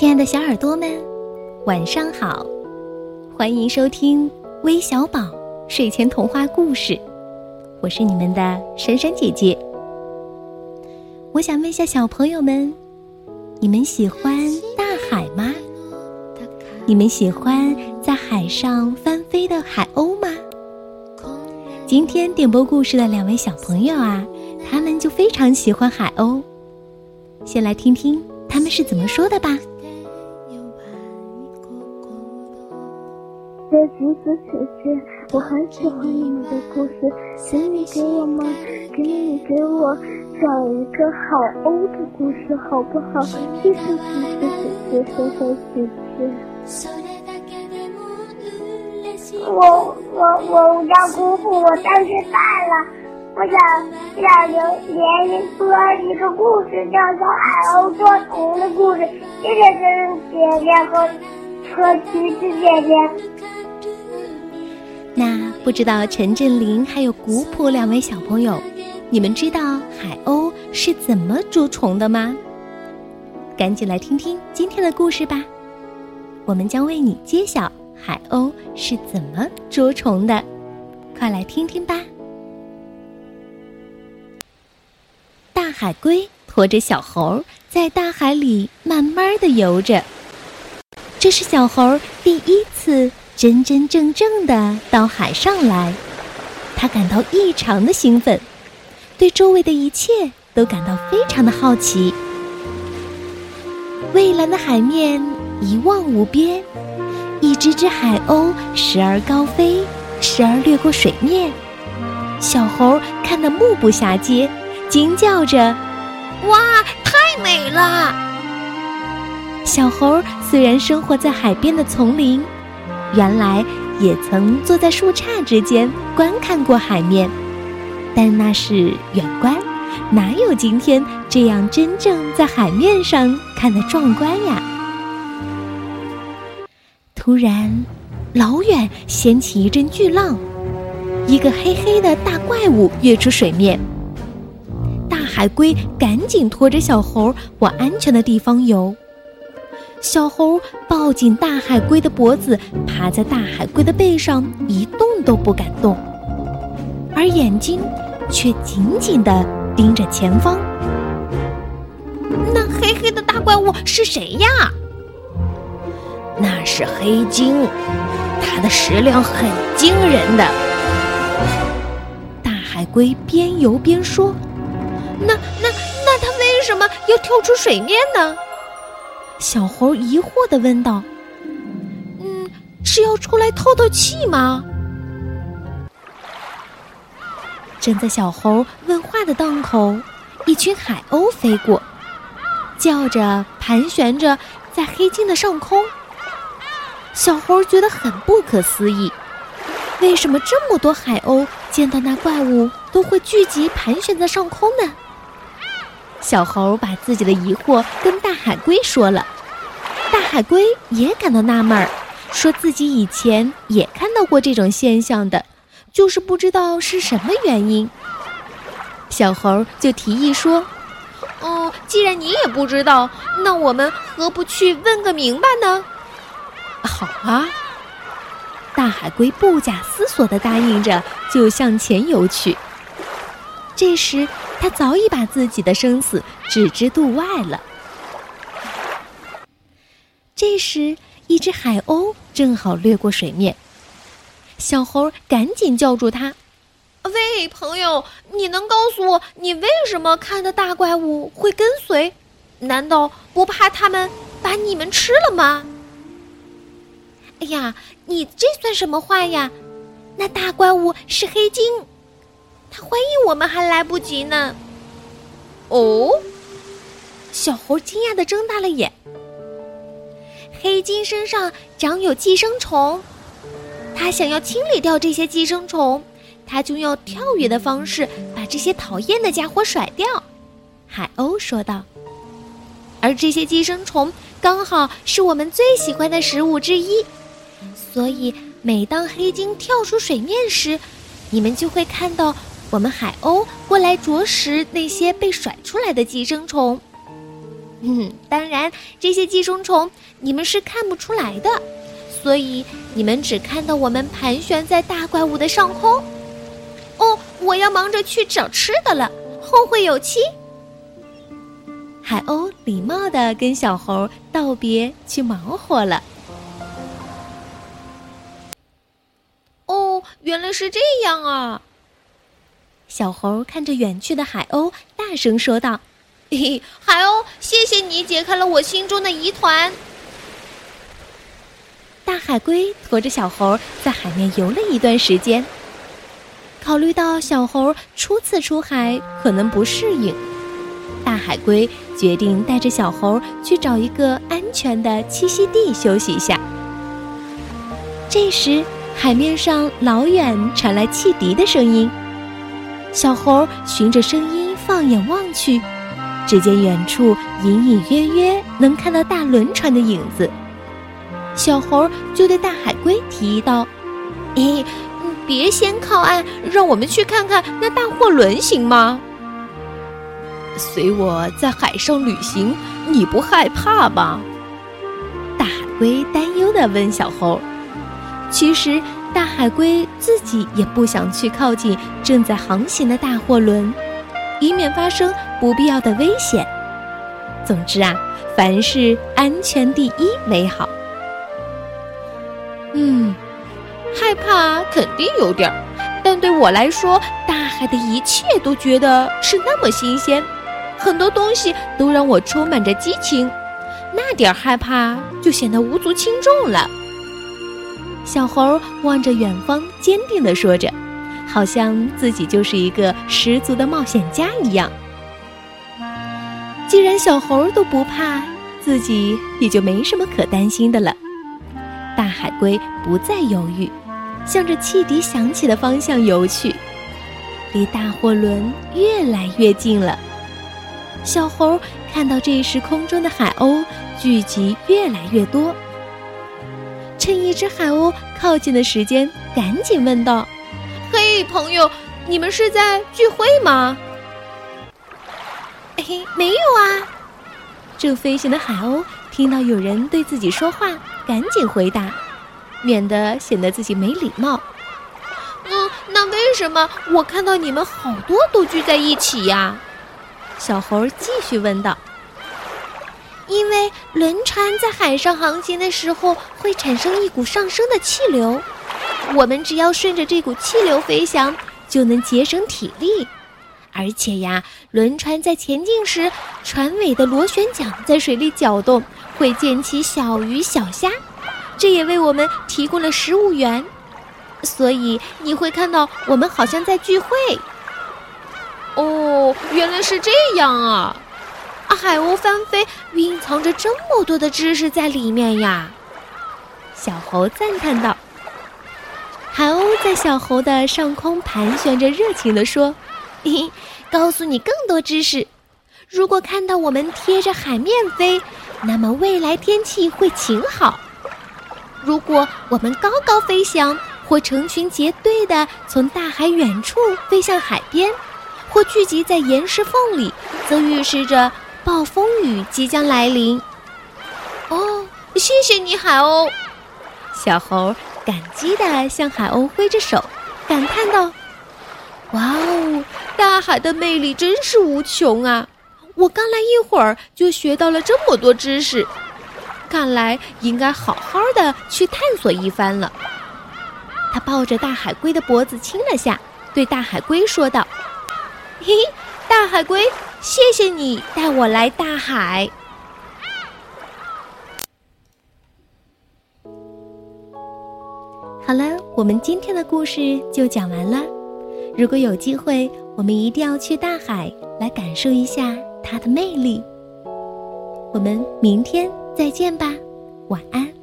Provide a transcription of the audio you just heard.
亲爱的小耳朵们，晚上好！欢迎收听微小宝睡前童话故事，我是你们的珊珊姐姐。我想问一下小朋友们，你们喜欢大海吗？你们喜欢在海上翻飞的海鸥吗？今天点播故事的两位小朋友啊，他们就非常喜欢海鸥。先来听听他们是怎么说的吧。这橘子姐姐，我很喜欢你们的故事，请你给我们，请你给我讲一个海鸥的故事，好不好？谢谢橘子姐姐，谢谢姐姐。我我我叫姑姑，我三岁半了，我想想留连说一个故事，叫《做海鸥捉虫》的故事。谢谢珍姐姐和和橘子姐姐。那不知道陈振林还有古朴两位小朋友，你们知道海鸥是怎么捉虫的吗？赶紧来听听今天的故事吧，我们将为你揭晓海鸥是怎么捉虫的，快来听听吧。大海龟驮着小猴在大海里慢慢的游着，这是小猴第一次。真真正正的到海上来，他感到异常的兴奋，对周围的一切都感到非常的好奇。蔚蓝的海面一望无边，一只只海鸥时而高飞，时而掠过水面。小猴看得目不暇接，惊叫着：“哇，太美了！”小猴虽然生活在海边的丛林。原来也曾坐在树杈之间观看过海面，但那是远观，哪有今天这样真正在海面上看的壮观呀？突然，老远掀起一阵巨浪，一个黑黑的大怪物跃出水面。大海龟赶紧拖着小猴往安全的地方游。小猴抱紧大海龟的脖子，趴在大海龟的背上，一动都不敢动，而眼睛却紧紧地盯着前方。那黑黑的大怪物是谁呀？那是黑鲸，它的食量很惊人的。大海龟边游边说：“那那那，它为什么要跳出水面呢？”小猴疑惑的问道：“嗯，是要出来透透气吗？”正在小猴问话的当口，一群海鸥飞过，叫着盘旋着在黑鲸的上空。小猴觉得很不可思议，为什么这么多海鸥见到那怪物都会聚集盘旋在上空呢？小猴把自己的疑惑跟大海龟说了，大海龟也感到纳闷儿，说自己以前也看到过这种现象的，就是不知道是什么原因。小猴就提议说：“哦，既然你也不知道，那我们何不去问个明白呢？”好啊，大海龟不假思索地答应着，就向前游去。这时。他早已把自己的生死置之度外了。这时，一只海鸥正好掠过水面，小猴赶紧叫住他：“喂，朋友，你能告诉我，你为什么看的大怪物会跟随？难道不怕他们把你们吃了吗？”哎呀，你这算什么话呀？那大怪物是黑鲸。他欢迎我们还来不及呢。哦，小猴惊讶的睁大了眼。黑鲸身上长有寄生虫，他想要清理掉这些寄生虫，他就用跳跃的方式把这些讨厌的家伙甩掉。海鸥说道。而这些寄生虫刚好是我们最喜欢的食物之一，所以每当黑鲸跳出水面时，你们就会看到。我们海鸥过来啄食那些被甩出来的寄生虫。嗯，当然，这些寄生虫你们是看不出来的，所以你们只看到我们盘旋在大怪物的上空。哦，我要忙着去找吃的了，后会有期。海鸥礼貌的跟小猴道别，去忙活了。哦，原来是这样啊！小猴看着远去的海鸥，大声说道。嘿嘿，海鸥，谢谢你解开了我心中的疑团。大海龟驮着小猴在海面游了一段时间，考虑到小猴初次出海可能不适应，大海龟决定带着小猴去找一个安全的栖息地休息一下。这时，海面上老远传来汽笛的声音，小猴循着声音放眼望去。只见远处隐隐约约能看到大轮船的影子，小猴就对大海龟提议道：“哎，别先靠岸，让我们去看看那大货轮，行吗？”随我在海上旅行，你不害怕吧？大海龟担忧地问小猴。其实，大海龟自己也不想去靠近正在航行的大货轮。以免发生不必要的危险。总之啊，凡事安全第一为好。嗯，害怕肯定有点儿，但对我来说，大海的一切都觉得是那么新鲜，很多东西都让我充满着激情，那点儿害怕就显得无足轻重了。小猴望着远方，坚定地说着。好像自己就是一个十足的冒险家一样。既然小猴都不怕，自己也就没什么可担心的了。大海龟不再犹豫，向着汽笛响起的方向游去，离大货轮越来越近了。小猴看到这时空中的海鸥聚集越来越多，趁一只海鸥靠近的时间，赶紧问道。嘿，朋友，你们是在聚会吗？嘿，没有啊。正飞行的海鸥听到有人对自己说话，赶紧回答，免得显得自己没礼貌。嗯，那为什么我看到你们好多都聚在一起呀？小猴继续问道。因为轮船在海上航行的时候，会产生一股上升的气流。我们只要顺着这股气流飞翔，就能节省体力。而且呀，轮船在前进时，船尾的螺旋桨在水里搅动，会溅起小鱼小虾，这也为我们提供了食物源。所以你会看到我们好像在聚会。哦，原来是这样啊！海鸥翻飞，蕴藏着这么多的知识在里面呀。小猴赞叹道。海鸥在小猴的上空盘旋着，热情地说：“嘿，告诉你更多知识。如果看到我们贴着海面飞，那么未来天气会晴好；如果我们高高飞翔，或成群结队的从大海远处飞向海边，或聚集在岩石缝里，则预示着暴风雨即将来临。”哦，谢谢你，海鸥，小猴。感激地向海鸥挥着手，感叹道：“哇哦，大海的魅力真是无穷啊！我刚来一会儿就学到了这么多知识，看来应该好好的去探索一番了。”他抱着大海龟的脖子亲了下，对大海龟说道：“嘿，大海龟，谢谢你带我来大海。”好了，我们今天的故事就讲完了。如果有机会，我们一定要去大海来感受一下它的魅力。我们明天再见吧，晚安。